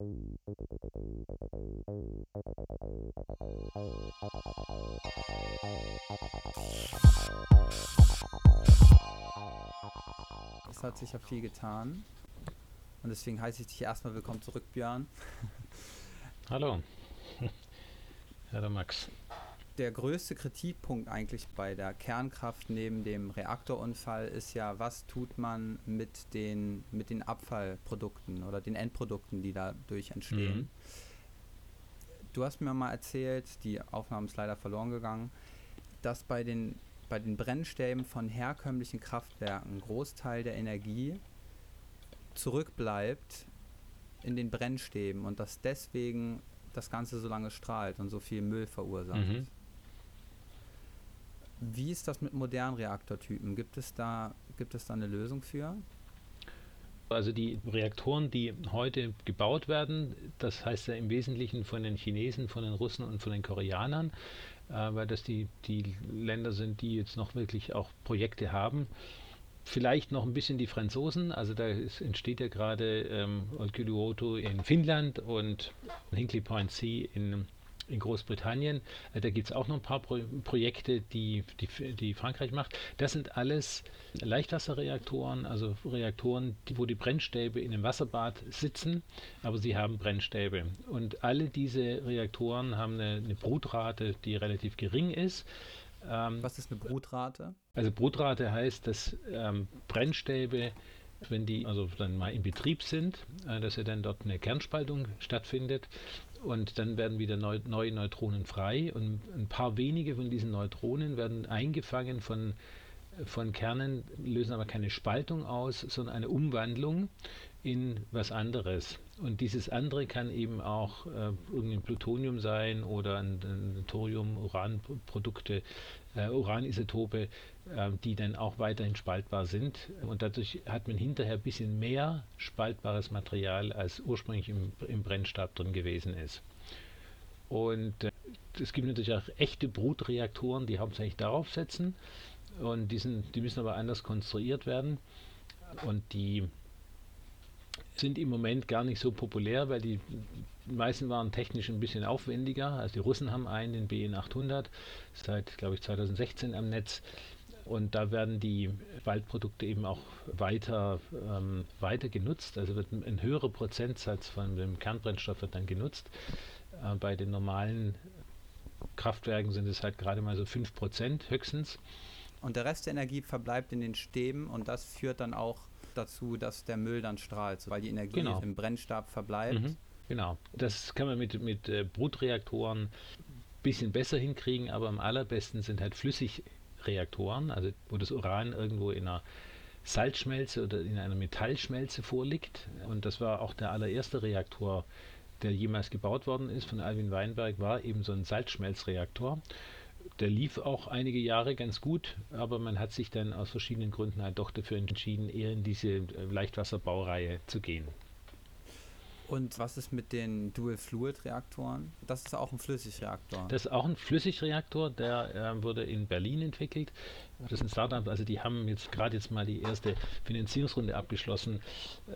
Es hat sich ja viel getan. Und deswegen heiße ich dich erstmal willkommen zurück, Björn. Hallo. Hallo Max. Der größte Kritikpunkt eigentlich bei der Kernkraft neben dem Reaktorunfall ist ja, was tut man mit den, mit den Abfallprodukten oder den Endprodukten, die dadurch entstehen. Mhm. Du hast mir mal erzählt, die Aufnahme ist leider verloren gegangen, dass bei den, bei den Brennstäben von herkömmlichen Kraftwerken ein Großteil der Energie zurückbleibt in den Brennstäben und dass deswegen das Ganze so lange strahlt und so viel Müll verursacht. Mhm. Wie ist das mit modernen Reaktortypen? Gibt es da, gibt es da eine Lösung für? Also die Reaktoren, die heute gebaut werden, das heißt ja im Wesentlichen von den Chinesen, von den Russen und von den Koreanern, äh, weil das die, die Länder sind, die jetzt noch wirklich auch Projekte haben. Vielleicht noch ein bisschen die Franzosen, also da ist, entsteht ja gerade ähm, Olkiluoto in Finnland und Hinkley Point C in in Großbritannien. Äh, da gibt es auch noch ein paar Pro Projekte, die, die, die, Frankreich macht. Das sind alles Leichtwasserreaktoren, also Reaktoren, die, wo die Brennstäbe in einem Wasserbad sitzen, aber sie haben Brennstäbe. Und alle diese Reaktoren haben eine, eine Brutrate, die relativ gering ist. Ähm, Was ist eine Brutrate? Also Brutrate heißt, dass ähm, Brennstäbe wenn die also dann mal in Betrieb sind, äh, dass ja dann dort eine Kernspaltung stattfindet und dann werden wieder neu, neue Neutronen frei und ein paar wenige von diesen Neutronen werden eingefangen von, von Kernen, lösen aber keine Spaltung aus, sondern eine Umwandlung in was anderes. Und dieses andere kann eben auch äh, irgendein Plutonium sein oder ein, ein Thorium, Uranprodukte, äh, Uranisotope, äh, die dann auch weiterhin spaltbar sind. Und dadurch hat man hinterher ein bisschen mehr spaltbares Material, als ursprünglich im, im Brennstab drin gewesen ist. Und äh, es gibt natürlich auch echte Brutreaktoren, die hauptsächlich darauf setzen. Und die, sind, die müssen aber anders konstruiert werden. Und die sind im Moment gar nicht so populär, weil die meisten waren technisch ein bisschen aufwendiger. Also die Russen haben einen, den BN 800, seit, glaube ich, 2016 am Netz. Und da werden die Waldprodukte eben auch weiter, ähm, weiter genutzt. Also wird ein höherer Prozentsatz von dem Kernbrennstoff wird dann genutzt. Äh, bei den normalen Kraftwerken sind es halt gerade mal so 5% höchstens. Und der Rest der Energie verbleibt in den Stäben und das führt dann auch dazu, dass der Müll dann strahlt, weil die Energie genau. im Brennstab verbleibt. Mhm, genau. Das kann man mit, mit äh, Brutreaktoren ein bisschen besser hinkriegen, aber am allerbesten sind halt Flüssigreaktoren, also wo das Uran irgendwo in einer Salzschmelze oder in einer Metallschmelze vorliegt. Und das war auch der allererste Reaktor, der jemals gebaut worden ist von Alvin Weinberg, war eben so ein Salzschmelzreaktor der lief auch einige Jahre ganz gut, aber man hat sich dann aus verschiedenen Gründen halt doch dafür entschieden, eher in diese äh, Leichtwasserbaureihe zu gehen. Und was ist mit den Dual-Fluid-Reaktoren? Das ist auch ein Flüssigreaktor. Das ist auch ein Flüssigreaktor, der äh, wurde in Berlin entwickelt. Das ist ein Startup, also die haben jetzt gerade jetzt mal die erste Finanzierungsrunde abgeschlossen.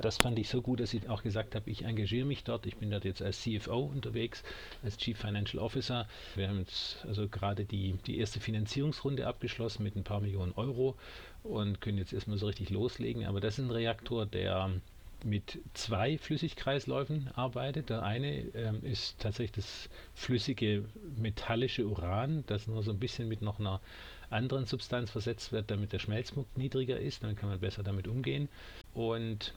Das fand ich so gut, dass ich auch gesagt habe, ich engagiere mich dort. Ich bin dort jetzt als CFO unterwegs, als Chief Financial Officer. Wir haben jetzt also gerade die, die erste Finanzierungsrunde abgeschlossen mit ein paar Millionen Euro und können jetzt erstmal so richtig loslegen. Aber das ist ein Reaktor, der mit zwei Flüssigkreisläufen arbeitet. Der eine ähm, ist tatsächlich das flüssige metallische Uran, das nur so ein bisschen mit noch einer anderen Substanz versetzt wird, damit der Schmelzpunkt niedriger ist. Dann kann man besser damit umgehen. Und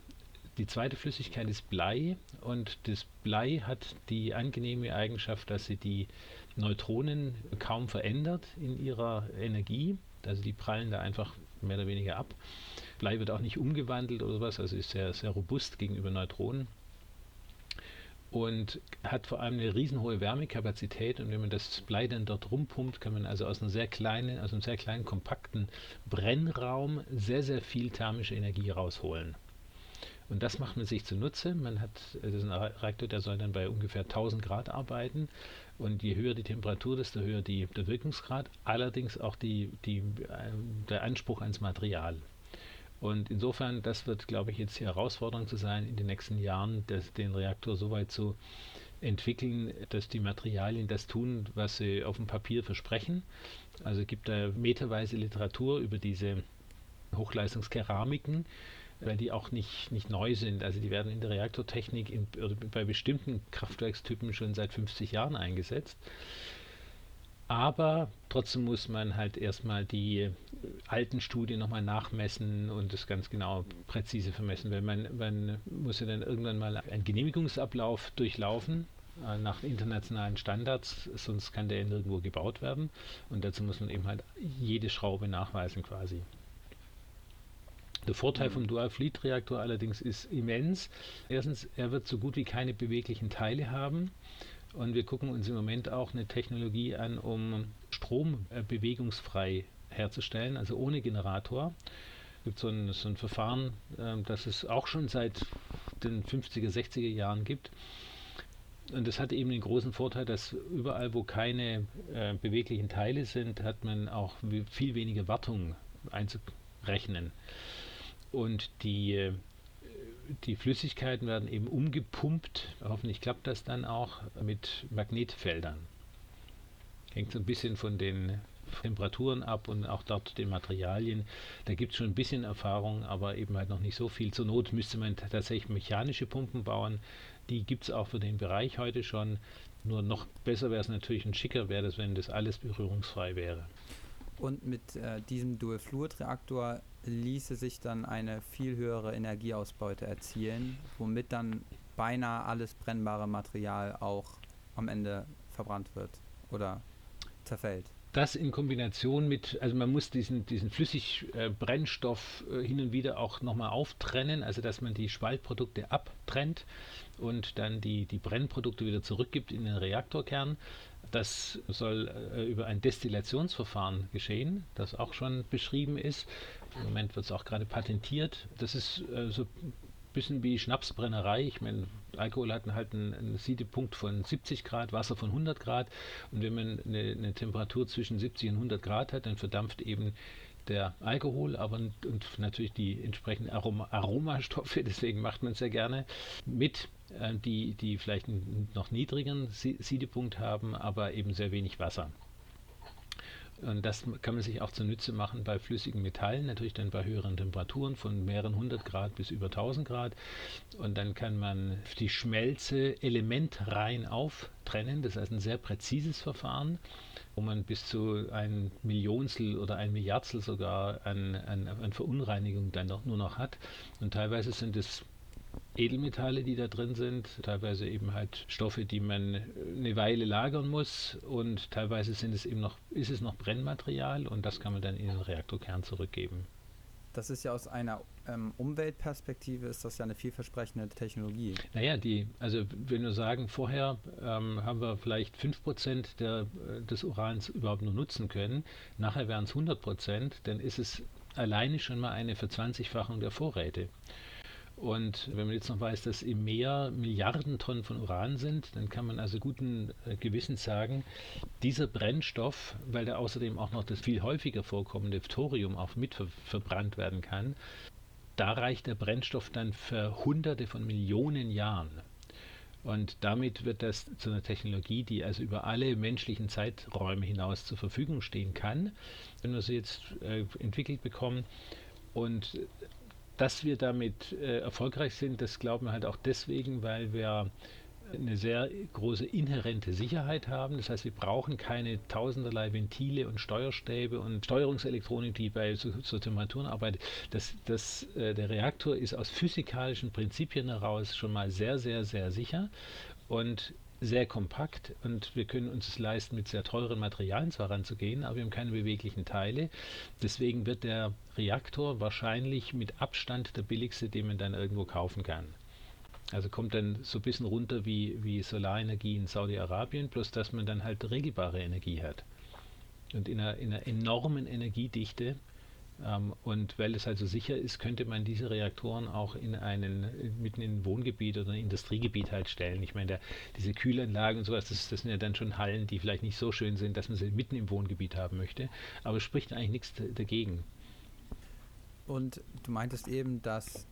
die zweite Flüssigkeit ist Blei und das Blei hat die angenehme Eigenschaft, dass sie die Neutronen kaum verändert in ihrer Energie. Also die prallen da einfach mehr oder weniger ab. Blei wird auch nicht umgewandelt oder sowas, also ist sehr, sehr robust gegenüber Neutronen und hat vor allem eine riesenhohe Wärmekapazität und wenn man das Blei dann dort rumpumpt, kann man also aus einem sehr kleinen, aus einem sehr kleinen kompakten Brennraum sehr, sehr viel thermische Energie rausholen. Und das macht man sich zunutze. Man hat, das ist ein Reaktor, der soll dann bei ungefähr 1000 Grad arbeiten. Und je höher die Temperatur, desto höher die, der Wirkungsgrad. Allerdings auch die, die, äh, der Anspruch ans Material. Und insofern, das wird, glaube ich, jetzt die Herausforderung zu sein, in den nächsten Jahren das, den Reaktor so weit zu entwickeln, dass die Materialien das tun, was sie auf dem Papier versprechen. Also gibt da meterweise Literatur über diese Hochleistungskeramiken, weil die auch nicht, nicht neu sind. Also die werden in der Reaktortechnik in, bei bestimmten Kraftwerkstypen schon seit 50 Jahren eingesetzt. Aber trotzdem muss man halt erstmal die alten Studien nochmal nachmessen und das ganz genau präzise vermessen, weil man, man muss ja dann irgendwann mal einen Genehmigungsablauf durchlaufen äh, nach internationalen Standards, sonst kann der nirgendwo gebaut werden und dazu muss man eben halt jede Schraube nachweisen quasi. Der Vorteil vom Dual-Fleet-Reaktor allerdings ist immens. Erstens, er wird so gut wie keine beweglichen Teile haben. Und wir gucken uns im Moment auch eine Technologie an, um Strom bewegungsfrei herzustellen, also ohne Generator. Es gibt so ein, so ein Verfahren, äh, das es auch schon seit den 50er, 60er Jahren gibt. Und das hat eben den großen Vorteil, dass überall, wo keine äh, beweglichen Teile sind, hat man auch viel weniger Wartung einzurechnen. Und die, äh, die Flüssigkeiten werden eben umgepumpt. Hoffentlich klappt das dann auch mit Magnetfeldern. Hängt so ein bisschen von den Temperaturen ab und auch dort den Materialien. Da gibt es schon ein bisschen Erfahrung, aber eben halt noch nicht so viel. Zur Not müsste man tatsächlich mechanische Pumpen bauen. Die gibt es auch für den Bereich heute schon. Nur noch besser wäre es natürlich und schicker wäre es, wenn das alles berührungsfrei wäre. Und mit äh, diesem Dual-Fluid-Reaktor ließe sich dann eine viel höhere Energieausbeute erzielen, womit dann beinahe alles brennbare Material auch am Ende verbrannt wird oder zerfällt. Das in Kombination mit, also man muss diesen, diesen Flüssigbrennstoff äh, hin und wieder auch nochmal auftrennen, also dass man die Spaltprodukte abtrennt und dann die, die Brennprodukte wieder zurückgibt in den Reaktorkern. Das soll äh, über ein Destillationsverfahren geschehen, das auch schon beschrieben ist. Im Moment wird es auch gerade patentiert. Das ist äh, so bisschen wie Schnapsbrennerei. Ich meine, Alkohol hat halt einen, einen Siedepunkt von 70 Grad, Wasser von 100 Grad. Und wenn man eine, eine Temperatur zwischen 70 und 100 Grad hat, dann verdampft eben der Alkohol, aber und natürlich die entsprechenden Aroma, Aromastoffe, deswegen macht man es sehr gerne mit, äh, die, die vielleicht einen noch niedrigeren Siedepunkt haben, aber eben sehr wenig Wasser. Und das kann man sich auch zunutze machen bei flüssigen Metallen, natürlich dann bei höheren Temperaturen von mehreren hundert Grad bis über 1000 Grad. Und dann kann man die Schmelze elementrein auftrennen. Das heißt ein sehr präzises Verfahren, wo man bis zu ein Millionstel oder ein Milliardstel sogar an, an, an Verunreinigung dann noch, nur noch hat. Und teilweise sind es Edelmetalle, die da drin sind, teilweise eben halt Stoffe, die man eine Weile lagern muss und teilweise sind es eben noch, ist es noch Brennmaterial und das kann man dann in den Reaktorkern zurückgeben. Das ist ja aus einer ähm, Umweltperspektive ist das ja eine vielversprechende Technologie. Naja, die, also wenn wir sagen, vorher ähm, haben wir vielleicht 5% der, äh, des Urans überhaupt nur nutzen können, nachher wären es 100%, dann ist es alleine schon mal eine Verzwanzigfachung der Vorräte. Und wenn man jetzt noch weiß, dass im Meer Milliarden Tonnen von Uran sind, dann kann man also guten äh, Gewissens sagen, dieser Brennstoff, weil da außerdem auch noch das viel häufiger vorkommende Thorium auch mit ver verbrannt werden kann, da reicht der Brennstoff dann für Hunderte von Millionen Jahren. Und damit wird das zu einer Technologie, die also über alle menschlichen Zeiträume hinaus zur Verfügung stehen kann, wenn wir sie jetzt äh, entwickelt bekommen. Und dass wir damit äh, erfolgreich sind, das glauben wir halt auch deswegen, weil wir eine sehr große inhärente Sicherheit haben. Das heißt, wir brauchen keine tausenderlei Ventile und Steuerstäbe und Steuerungselektronik, die bei so, so Temperaturen arbeitet. Das, das, äh, der Reaktor ist aus physikalischen Prinzipien heraus schon mal sehr, sehr, sehr sicher. Und sehr kompakt und wir können uns es leisten, mit sehr teuren Materialien zwar ranzugehen, aber wir haben keine beweglichen Teile. Deswegen wird der Reaktor wahrscheinlich mit Abstand der billigste, den man dann irgendwo kaufen kann. Also kommt dann so ein bisschen runter wie, wie Solarenergie in Saudi-Arabien, bloß dass man dann halt regelbare Energie hat. Und in einer, in einer enormen Energiedichte und weil es halt so sicher ist, könnte man diese Reaktoren auch in einen, mitten in ein Wohngebiet oder ein Industriegebiet halt stellen. Ich meine, der, diese Kühlanlagen und sowas, das, das, sind ja dann schon Hallen, die vielleicht nicht so schön sind, dass man sie mitten im Wohngebiet haben möchte. Aber es spricht eigentlich nichts dagegen. Und du meintest eben, dass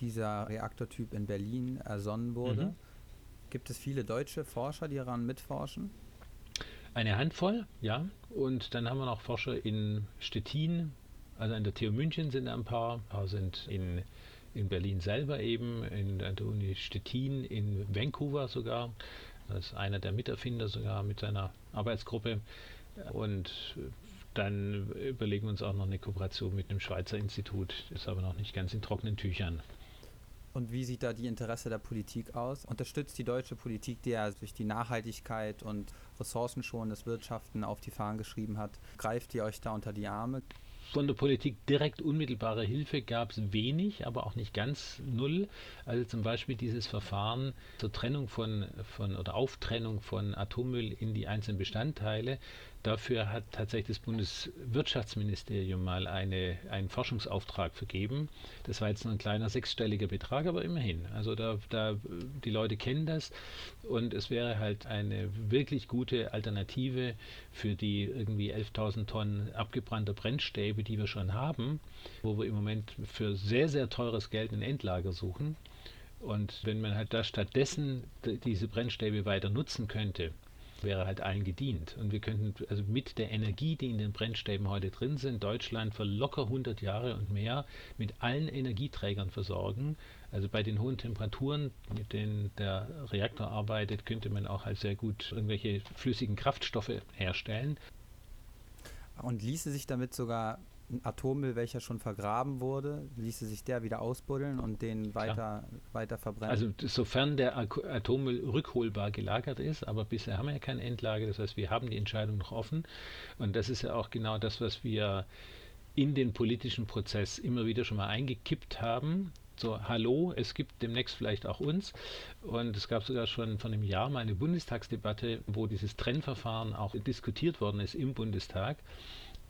dieser Reaktortyp in Berlin ersonnen wurde. Mhm. Gibt es viele deutsche Forscher, die daran mitforschen? Eine Handvoll, ja. Und dann haben wir noch Forscher in Stettin, also an der TU München sind ein paar, ein paar sind in, in Berlin selber eben, in der Uni Stettin, in Vancouver sogar. Das ist einer der Miterfinder sogar mit seiner Arbeitsgruppe. Und dann überlegen wir uns auch noch eine Kooperation mit einem Schweizer Institut, ist aber noch nicht ganz in trockenen Tüchern. Und wie sieht da die Interesse der Politik aus? Unterstützt die deutsche Politik, die ja durch die Nachhaltigkeit und ressourcenschonendes Wirtschaften auf die Fahnen geschrieben hat, greift die euch da unter die Arme? Von der Politik direkt unmittelbare Hilfe gab es wenig, aber auch nicht ganz null. Also zum Beispiel dieses Verfahren zur Trennung von, von oder Auftrennung von Atommüll in die einzelnen Bestandteile Dafür hat tatsächlich das Bundeswirtschaftsministerium mal eine, einen Forschungsauftrag vergeben. Das war jetzt nur ein kleiner sechsstelliger Betrag, aber immerhin. Also da, da die Leute kennen das und es wäre halt eine wirklich gute Alternative für die irgendwie 11.000 Tonnen abgebrannter Brennstäbe, die wir schon haben, wo wir im Moment für sehr, sehr teures Geld ein Endlager suchen. Und wenn man halt da stattdessen diese Brennstäbe weiter nutzen könnte, wäre halt allen gedient. Und wir könnten also mit der Energie, die in den Brennstäben heute drin sind, Deutschland für locker 100 Jahre und mehr mit allen Energieträgern versorgen. Also bei den hohen Temperaturen, mit denen der Reaktor arbeitet, könnte man auch halt sehr gut irgendwelche flüssigen Kraftstoffe herstellen. Und ließe sich damit sogar Atommüll, welcher schon vergraben wurde, ließe sich der wieder ausbuddeln und den weiter, weiter verbrennen? Also sofern der Atommüll rückholbar gelagert ist, aber bisher haben wir ja kein Endlager, das heißt, wir haben die Entscheidung noch offen und das ist ja auch genau das, was wir in den politischen Prozess immer wieder schon mal eingekippt haben. So, hallo, es gibt demnächst vielleicht auch uns. Und es gab sogar schon vor einem Jahr mal eine Bundestagsdebatte, wo dieses Trennverfahren auch diskutiert worden ist im Bundestag.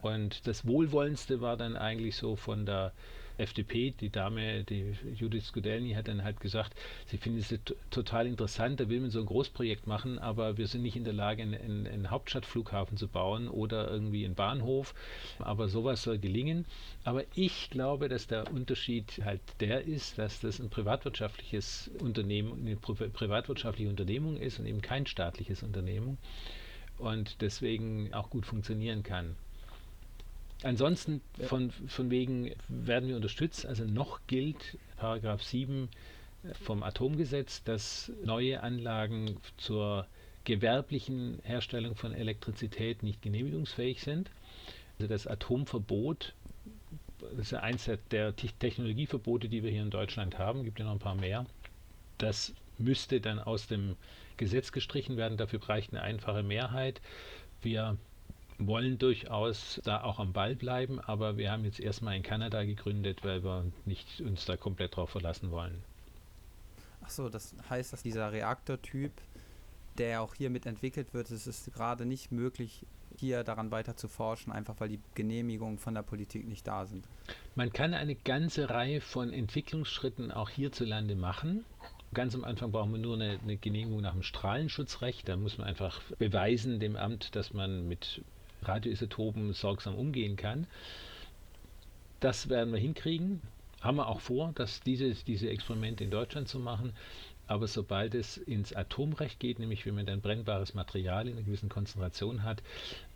Und das Wohlwollendste war dann eigentlich so von der FDP, die Dame, die Judith Skudelny hat dann halt gesagt, sie findet es total interessant, da will man so ein Großprojekt machen, aber wir sind nicht in der Lage, einen, einen Hauptstadtflughafen zu bauen oder irgendwie einen Bahnhof, aber sowas soll gelingen. Aber ich glaube, dass der Unterschied halt der ist, dass das ein privatwirtschaftliches Unternehmen, eine privatwirtschaftliche Unternehmung ist und eben kein staatliches Unternehmen und deswegen auch gut funktionieren kann. Ansonsten von, von wegen werden wir unterstützt. Also noch gilt Paragraph 7 vom Atomgesetz, dass neue Anlagen zur gewerblichen Herstellung von Elektrizität nicht genehmigungsfähig sind. Also das Atomverbot, das ist ja eins der Technologieverbote, die wir hier in Deutschland haben, gibt ja noch ein paar mehr. Das müsste dann aus dem Gesetz gestrichen werden. Dafür bräuchte eine einfache Mehrheit. Wir wollen durchaus da auch am Ball bleiben, aber wir haben jetzt erstmal in Kanada gegründet, weil wir nicht uns da komplett drauf verlassen wollen. Achso, das heißt, dass dieser Reaktortyp, der auch hier mit entwickelt wird, es ist gerade nicht möglich, hier daran weiter zu forschen, einfach weil die Genehmigungen von der Politik nicht da sind. Man kann eine ganze Reihe von Entwicklungsschritten auch hierzulande machen. Ganz am Anfang brauchen wir nur eine, eine, Genehmigung nach dem Strahlenschutzrecht. Da muss man einfach beweisen dem Amt, dass man mit Radioisotopen sorgsam umgehen kann. Das werden wir hinkriegen. Haben wir auch vor, dass diese, diese Experimente in Deutschland zu machen. Aber sobald es ins Atomrecht geht, nämlich wenn man dann brennbares Material in einer gewissen Konzentration hat,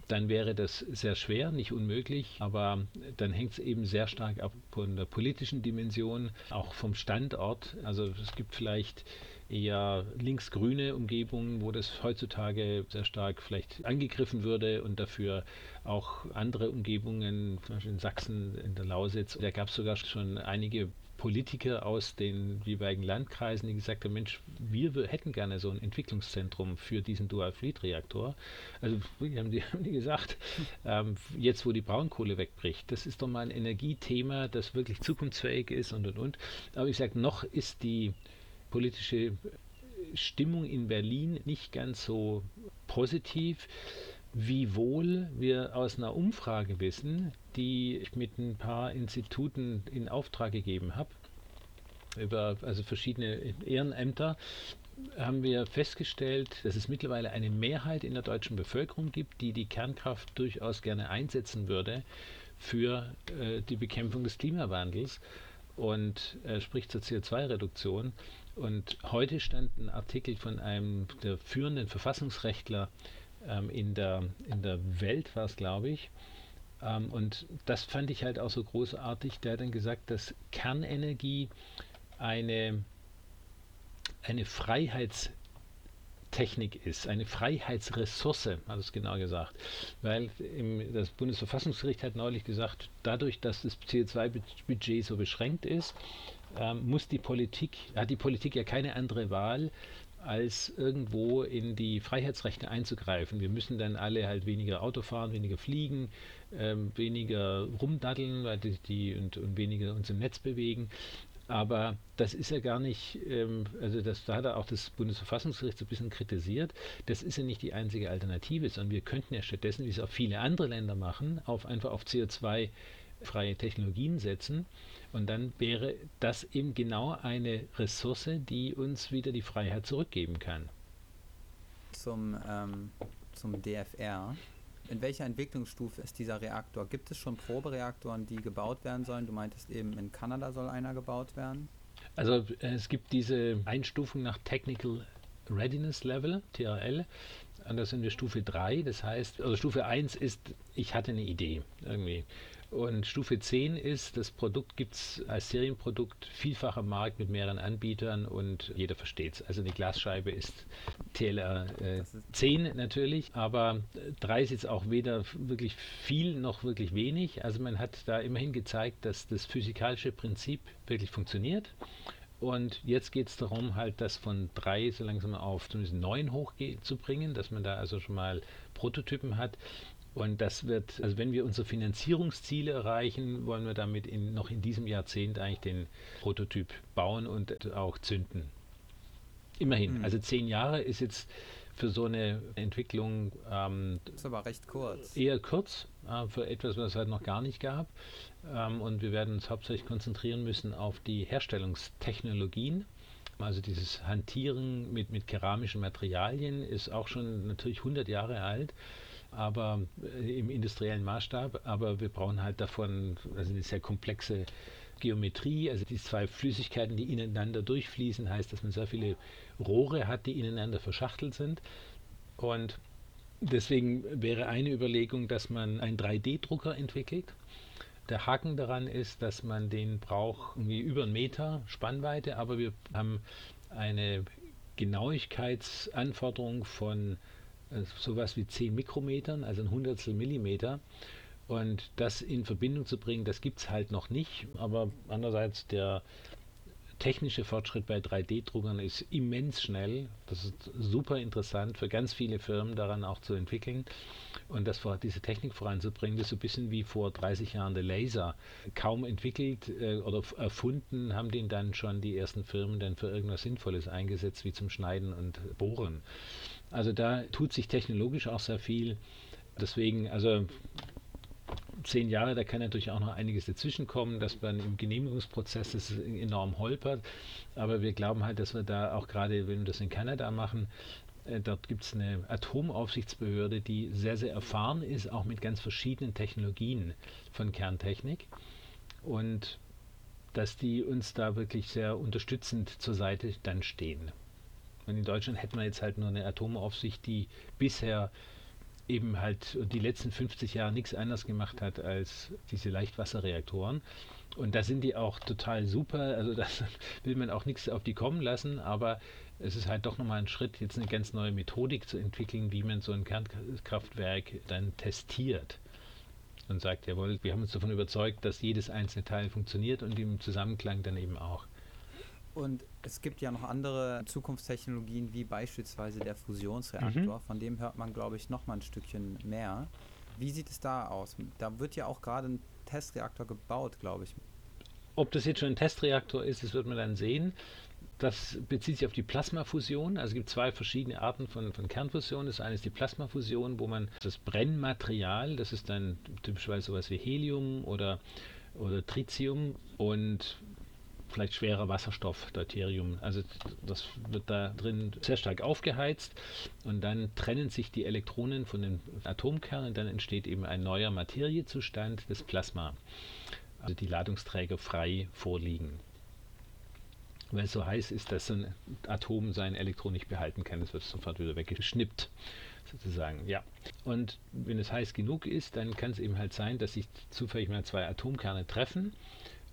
dann wäre das sehr schwer, nicht unmöglich, aber dann hängt es eben sehr stark ab von der politischen Dimension, auch vom Standort. Also es gibt vielleicht eher linksgrüne Umgebungen, wo das heutzutage sehr stark vielleicht angegriffen würde und dafür auch andere Umgebungen, zum Beispiel in Sachsen, in der Lausitz, da gab es sogar schon einige Politiker aus den jeweiligen Landkreisen, die gesagt haben, Mensch, wir hätten gerne so ein Entwicklungszentrum für diesen Dual-Fleet-Reaktor. Also haben die, haben die gesagt, ähm, jetzt wo die Braunkohle wegbricht, das ist doch mal ein Energiethema, das wirklich zukunftsfähig ist und und und. Aber ich sage, noch ist die politische Stimmung in Berlin nicht ganz so positiv, wiewohl wir aus einer Umfrage wissen, die ich mit ein paar Instituten in Auftrag gegeben habe, über also verschiedene Ehrenämter, haben wir festgestellt, dass es mittlerweile eine Mehrheit in der deutschen Bevölkerung gibt, die die Kernkraft durchaus gerne einsetzen würde für äh, die Bekämpfung des Klimawandels und er spricht zur CO2-Reduktion. Und heute stand ein Artikel von einem der führenden Verfassungsrechtler ähm, in, der, in der Welt, war es glaube ich. Ähm, und das fand ich halt auch so großartig. Der hat dann gesagt, dass Kernenergie eine, eine Freiheits- Technik ist, eine Freiheitsressource, hat es genau gesagt. Weil im, das Bundesverfassungsgericht hat neulich gesagt, dadurch, dass das CO2-Budget so beschränkt ist, ähm, muss die Politik, hat die Politik ja keine andere Wahl, als irgendwo in die Freiheitsrechte einzugreifen. Wir müssen dann alle halt weniger Auto fahren, weniger fliegen, ähm, weniger rumdaddeln die, die und, und, weniger uns im Netz bewegen. Aber das ist ja gar nicht, ähm, also das, da hat er auch das Bundesverfassungsgericht so ein bisschen kritisiert, das ist ja nicht die einzige Alternative, sondern wir könnten ja stattdessen, wie es auch viele andere Länder machen, auf einfach auf CO2-freie Technologien setzen. Und dann wäre das eben genau eine Ressource, die uns wieder die Freiheit zurückgeben kann. Zum, ähm, zum DFR. In welcher Entwicklungsstufe ist dieser Reaktor? Gibt es schon Probereaktoren, die gebaut werden sollen? Du meintest eben, in Kanada soll einer gebaut werden. Also äh, es gibt diese Einstufung nach Technical Readiness Level, TRL. Und da sind wir Stufe 3. Das heißt, also Stufe 1 ist, ich hatte eine Idee irgendwie. Und Stufe 10 ist, das Produkt gibt es als Serienprodukt vielfach am Markt mit mehreren Anbietern und jeder versteht es. Also eine Glasscheibe ist TLR äh, 10 natürlich, aber 3 ist jetzt auch weder wirklich viel noch wirklich wenig. Also man hat da immerhin gezeigt, dass das physikalische Prinzip wirklich funktioniert. Und jetzt geht es darum, halt das von 3 so langsam auf zumindest 9 hochzubringen, dass man da also schon mal Prototypen hat. Und das wird, also wenn wir unsere Finanzierungsziele erreichen, wollen wir damit in, noch in diesem Jahrzehnt eigentlich den Prototyp bauen und auch zünden. Immerhin, mhm. also zehn Jahre ist jetzt für so eine Entwicklung ähm, das ist aber recht kurz. Eher kurz äh, für etwas, was es halt noch gar nicht gab. Ähm, und wir werden uns hauptsächlich konzentrieren müssen auf die Herstellungstechnologien. Also dieses Hantieren mit, mit keramischen Materialien ist auch schon natürlich 100 Jahre alt aber äh, im industriellen Maßstab, aber wir brauchen halt davon also eine sehr komplexe Geometrie, also die zwei Flüssigkeiten, die ineinander durchfließen, heißt, dass man sehr viele Rohre hat, die ineinander verschachtelt sind. Und deswegen wäre eine Überlegung, dass man einen 3D-Drucker entwickelt. Der Haken daran ist, dass man den braucht irgendwie über einen Meter Spannweite, aber wir haben eine Genauigkeitsanforderung von sowas wie 10 Mikrometern, also ein Hundertstel Millimeter. Und das in Verbindung zu bringen, das gibt es halt noch nicht. Aber andererseits der technische Fortschritt bei 3D-Druckern ist immens schnell. Das ist super interessant für ganz viele Firmen daran auch zu entwickeln und das vor, diese Technik voranzubringen. Das ist so ein bisschen wie vor 30 Jahren der Laser. Kaum entwickelt äh, oder erfunden haben den dann schon die ersten Firmen dann für irgendwas Sinnvolles eingesetzt, wie zum Schneiden und Bohren. Also da tut sich technologisch auch sehr viel. Deswegen, also zehn Jahre, da kann natürlich auch noch einiges dazwischen kommen, dass man im Genehmigungsprozess das enorm holpert. Aber wir glauben halt, dass wir da auch gerade, wenn wir das in Kanada machen, äh, dort gibt es eine Atomaufsichtsbehörde, die sehr, sehr erfahren ist, auch mit ganz verschiedenen Technologien von Kerntechnik. Und dass die uns da wirklich sehr unterstützend zur Seite dann stehen. Und in Deutschland hätten wir jetzt halt nur eine Atomaufsicht, die bisher eben halt die letzten 50 Jahre nichts anderes gemacht hat als diese Leichtwasserreaktoren. Und da sind die auch total super. Also da will man auch nichts auf die kommen lassen, aber es ist halt doch nochmal ein Schritt, jetzt eine ganz neue Methodik zu entwickeln, wie man so ein Kernkraftwerk dann testiert. Und sagt, jawohl, wir haben uns davon überzeugt, dass jedes einzelne Teil funktioniert und im Zusammenklang dann eben auch. Und es gibt ja noch andere Zukunftstechnologien, wie beispielsweise der Fusionsreaktor. Mhm. Von dem hört man, glaube ich, noch mal ein Stückchen mehr. Wie sieht es da aus? Da wird ja auch gerade ein Testreaktor gebaut, glaube ich. Ob das jetzt schon ein Testreaktor ist, das wird man dann sehen. Das bezieht sich auf die Plasmafusion. Also es gibt zwei verschiedene Arten von, von Kernfusion. Das eine ist die Plasmafusion, wo man das Brennmaterial, das ist dann typischerweise sowas wie Helium oder, oder Tritium und vielleicht schwerer Wasserstoff, Deuterium. Also das wird da drin sehr stark aufgeheizt und dann trennen sich die Elektronen von den Atomkernen und dann entsteht eben ein neuer Materiezustand, das Plasma. Also die Ladungsträger frei vorliegen. Weil es so heiß ist, dass ein Atom sein Elektron nicht behalten kann. Es wird sofort wieder weggeschnippt sozusagen. Ja. Und wenn es heiß genug ist, dann kann es eben halt sein, dass sich zufällig mal zwei Atomkerne treffen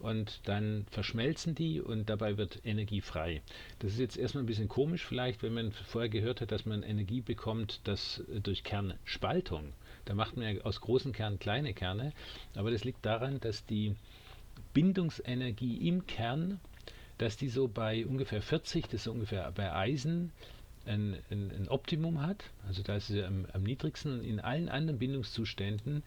und dann verschmelzen die und dabei wird Energie frei. Das ist jetzt erstmal ein bisschen komisch vielleicht, wenn man vorher gehört hat, dass man Energie bekommt, das durch Kernspaltung. Da macht man ja aus großen Kernen kleine Kerne, aber das liegt daran, dass die Bindungsenergie im Kern, dass die so bei ungefähr 40, das ist ungefähr bei Eisen, ein, ein, ein Optimum hat, also da ist es am, am niedrigsten und in allen anderen Bindungszuständen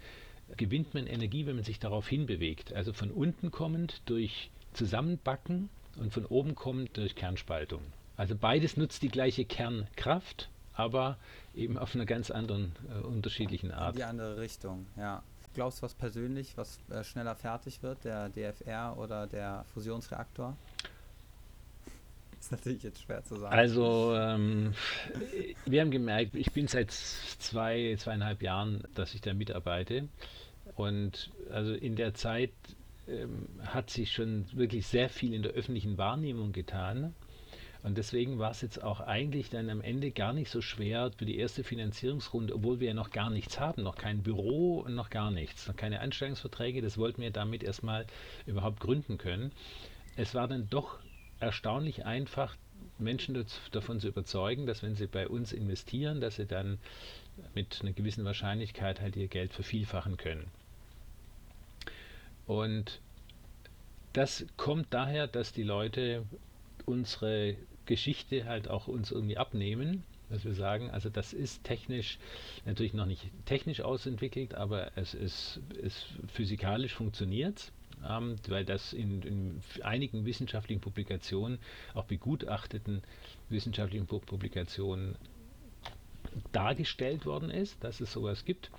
gewinnt man Energie, wenn man sich darauf hinbewegt. Also von unten kommend durch Zusammenbacken und von oben kommend durch Kernspaltung. Also beides nutzt die gleiche Kernkraft, aber eben auf einer ganz anderen, äh, unterschiedlichen Art. In die andere Richtung, ja. Glaubst du was persönlich, was äh, schneller fertig wird, der DFR oder der Fusionsreaktor? ist natürlich jetzt schwer zu sagen. Also, ähm, wir haben gemerkt, ich bin seit zwei, zweieinhalb Jahren, dass ich da mitarbeite. Und also in der Zeit ähm, hat sich schon wirklich sehr viel in der öffentlichen Wahrnehmung getan. Und deswegen war es jetzt auch eigentlich dann am Ende gar nicht so schwer für die erste Finanzierungsrunde, obwohl wir ja noch gar nichts haben, noch kein Büro und noch gar nichts, noch keine Anstellungsverträge. Das wollten wir damit erstmal überhaupt gründen können. Es war dann doch erstaunlich einfach, Menschen davon zu überzeugen, dass wenn sie bei uns investieren, dass sie dann mit einer gewissen Wahrscheinlichkeit halt ihr Geld vervielfachen können. Und das kommt daher, dass die Leute unsere Geschichte halt auch uns irgendwie abnehmen, dass wir sagen, also das ist technisch natürlich noch nicht technisch ausentwickelt, aber es ist, ist physikalisch funktioniert ähm, weil das in, in, einigen wissenschaftlichen Publikationen, auch begutachteten wissenschaftlichen Publikationen dargestellt worden ist, dass es sowas gibt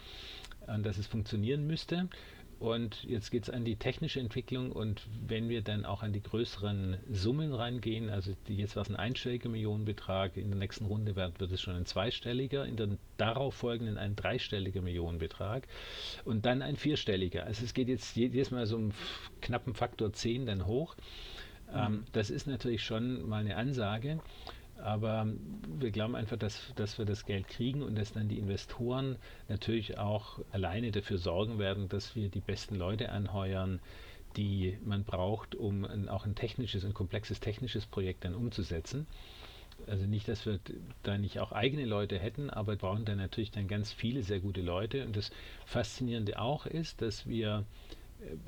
und dass es funktionieren müsste. Und jetzt geht es an die technische Entwicklung und wenn wir dann auch an die größeren Summen reingehen, also die, jetzt war es ein einstelliger Millionenbetrag, in der nächsten Runde wird, wird es schon ein zweistelliger, in der darauf folgenden ein dreistelliger Millionenbetrag und dann ein vierstelliger. Also es geht jetzt jedes Mal so um knappen Faktor 10 dann hoch. Ähm, mhm. Ähm, das ist natürlich schon mal eine Ansage. Aber wir glauben einfach, dass, dass wir das Geld kriegen und dass dann die Investoren natürlich auch alleine dafür sorgen werden, dass wir die besten Leute anheuern, die man braucht, um ein, auch ein technisches, ein komplexes technisches Projekt dann umzusetzen. Also nicht, dass wir da nicht auch eigene Leute hätten, aber wir brauchen dann natürlich dann ganz viele sehr gute Leute. Und das Faszinierende auch ist, dass wir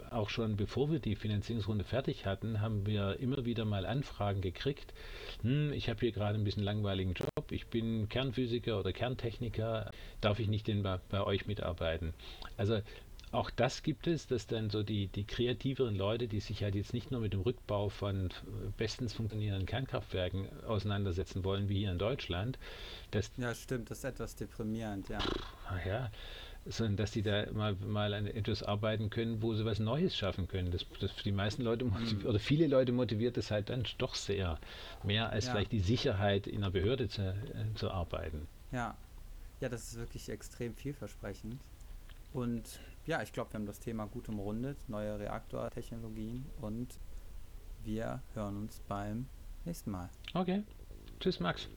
auch schon bevor wir die Finanzierungsrunde fertig hatten, haben wir immer wieder mal Anfragen gekriegt. Hm, ich habe hier gerade ein bisschen langweiligen Job, ich bin Kernphysiker oder Kerntechniker, darf ich nicht denn bei, bei euch mitarbeiten? Also auch das gibt es, dass dann so die, die kreativeren Leute, die sich halt jetzt nicht nur mit dem Rückbau von bestens funktionierenden Kernkraftwerken auseinandersetzen wollen, wie hier in Deutschland. Das ja, stimmt, das ist etwas deprimierend, ja. Ach ja, sondern dass sie da mal, mal an etwas arbeiten können, wo sie was Neues schaffen können. Das, das die meisten Leute mhm. oder viele Leute motiviert das halt dann doch sehr. Mehr als ja. vielleicht die Sicherheit in einer Behörde zu, äh, zu arbeiten. Ja. Ja, das ist wirklich extrem vielversprechend. Und ja, ich glaube, wir haben das Thema gut umrundet, neue Reaktortechnologien und wir hören uns beim nächsten Mal. Okay. Tschüss, Max.